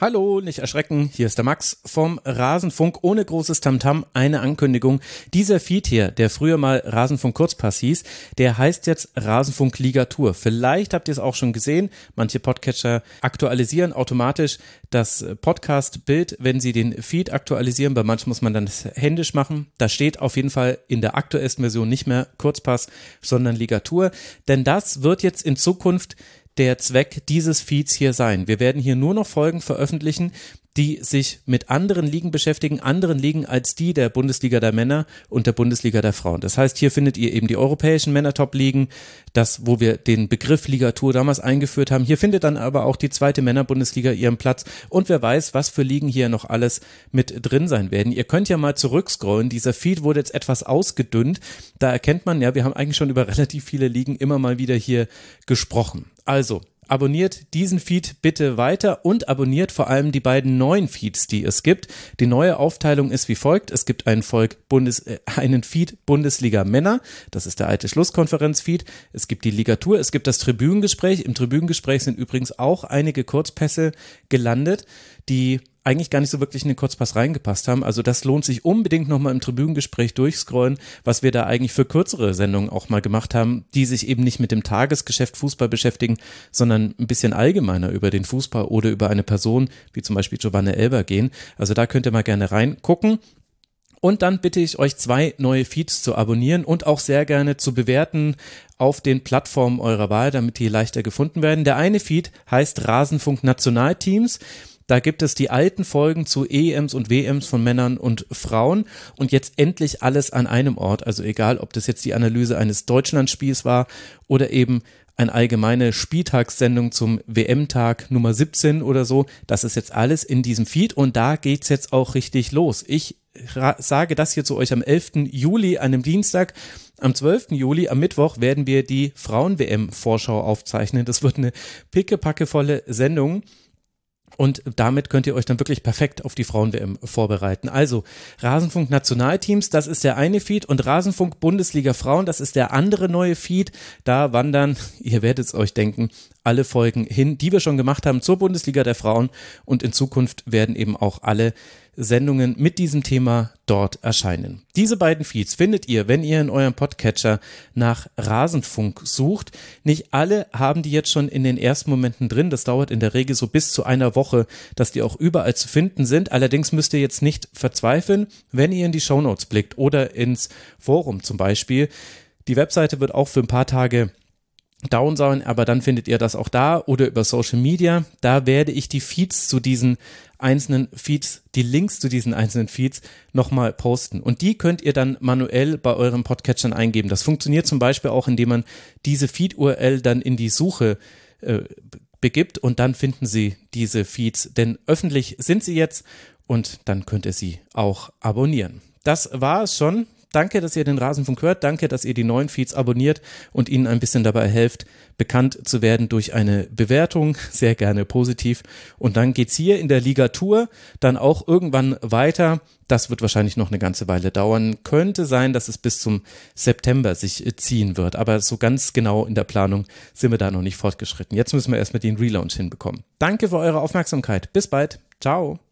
Hallo, nicht erschrecken, hier ist der Max vom Rasenfunk ohne großes Tamtam. Eine Ankündigung. Dieser Feed hier, der früher mal Rasenfunk Kurzpass hieß, der heißt jetzt Rasenfunk Ligatur. Vielleicht habt ihr es auch schon gesehen. Manche Podcatcher aktualisieren automatisch das Podcast-Bild, wenn sie den Feed aktualisieren. Bei manchen muss man dann das händisch machen. Da steht auf jeden Fall in der aktuellsten Version nicht mehr Kurzpass, sondern Ligatur. Denn das wird jetzt in Zukunft der Zweck dieses Feeds hier sein. Wir werden hier nur noch Folgen veröffentlichen, die sich mit anderen Ligen beschäftigen, anderen Ligen als die der Bundesliga der Männer und der Bundesliga der Frauen. Das heißt, hier findet ihr eben die europäischen Männer-Top-Ligen, das, wo wir den Begriff Ligatur damals eingeführt haben. Hier findet dann aber auch die zweite Männer-Bundesliga ihren Platz und wer weiß, was für Ligen hier noch alles mit drin sein werden. Ihr könnt ja mal zurückscrollen. Dieser Feed wurde jetzt etwas ausgedünnt. Da erkennt man ja, wir haben eigentlich schon über relativ viele Ligen immer mal wieder hier gesprochen. Also, abonniert diesen Feed bitte weiter und abonniert vor allem die beiden neuen Feeds, die es gibt. Die neue Aufteilung ist wie folgt. Es gibt einen, Volk Bundes, äh, einen Feed Bundesliga Männer. Das ist der alte Schlusskonferenz-Feed. Es gibt die Ligatur. Es gibt das Tribünengespräch. Im Tribünengespräch sind übrigens auch einige Kurzpässe gelandet, die eigentlich gar nicht so wirklich in den Kurzpass reingepasst haben. Also das lohnt sich unbedingt nochmal im Tribünengespräch durchscrollen, was wir da eigentlich für kürzere Sendungen auch mal gemacht haben, die sich eben nicht mit dem Tagesgeschäft Fußball beschäftigen, sondern ein bisschen allgemeiner über den Fußball oder über eine Person, wie zum Beispiel Giovanna Elber gehen. Also da könnt ihr mal gerne reingucken. Und dann bitte ich euch, zwei neue Feeds zu abonnieren und auch sehr gerne zu bewerten auf den Plattformen eurer Wahl, damit die leichter gefunden werden. Der eine Feed heißt Rasenfunk Nationalteams. Da gibt es die alten Folgen zu EMs und WMs von Männern und Frauen und jetzt endlich alles an einem Ort. Also egal, ob das jetzt die Analyse eines Deutschlandspiels war oder eben eine allgemeine Spieltagssendung zum WM-Tag Nummer 17 oder so. Das ist jetzt alles in diesem Feed und da geht's jetzt auch richtig los. Ich sage das hier zu euch am 11. Juli, einem Dienstag. Am 12. Juli, am Mittwoch, werden wir die Frauen-WM-Vorschau aufzeichnen. Das wird eine pickepackevolle Sendung. Und damit könnt ihr euch dann wirklich perfekt auf die Frauen-WM vorbereiten. Also Rasenfunk Nationalteams, das ist der eine Feed und Rasenfunk Bundesliga Frauen, das ist der andere neue Feed. Da wandern, ihr werdet es euch denken, alle Folgen hin, die wir schon gemacht haben zur Bundesliga der Frauen und in Zukunft werden eben auch alle Sendungen mit diesem Thema dort erscheinen. Diese beiden Feeds findet ihr, wenn ihr in eurem Podcatcher nach Rasenfunk sucht. Nicht alle haben die jetzt schon in den ersten Momenten drin. Das dauert in der Regel so bis zu einer Woche, dass die auch überall zu finden sind. Allerdings müsst ihr jetzt nicht verzweifeln, wenn ihr in die Shownotes blickt oder ins Forum zum Beispiel. Die Webseite wird auch für ein paar Tage down sein, aber dann findet ihr das auch da oder über Social Media. Da werde ich die Feeds zu diesen einzelnen Feeds, die Links zu diesen einzelnen Feeds nochmal posten. Und die könnt ihr dann manuell bei euren Podcatchern eingeben. Das funktioniert zum Beispiel auch, indem man diese Feed-URL dann in die Suche äh, begibt und dann finden Sie diese Feeds. Denn öffentlich sind sie jetzt und dann könnt ihr sie auch abonnieren. Das war es schon Danke, dass ihr den Rasenfunk hört. Danke, dass ihr die neuen Feeds abonniert und ihnen ein bisschen dabei helft, bekannt zu werden durch eine Bewertung. Sehr gerne positiv. Und dann geht's hier in der Ligatur dann auch irgendwann weiter. Das wird wahrscheinlich noch eine ganze Weile dauern. Könnte sein, dass es bis zum September sich ziehen wird. Aber so ganz genau in der Planung sind wir da noch nicht fortgeschritten. Jetzt müssen wir erstmal den Relaunch hinbekommen. Danke für eure Aufmerksamkeit. Bis bald. Ciao.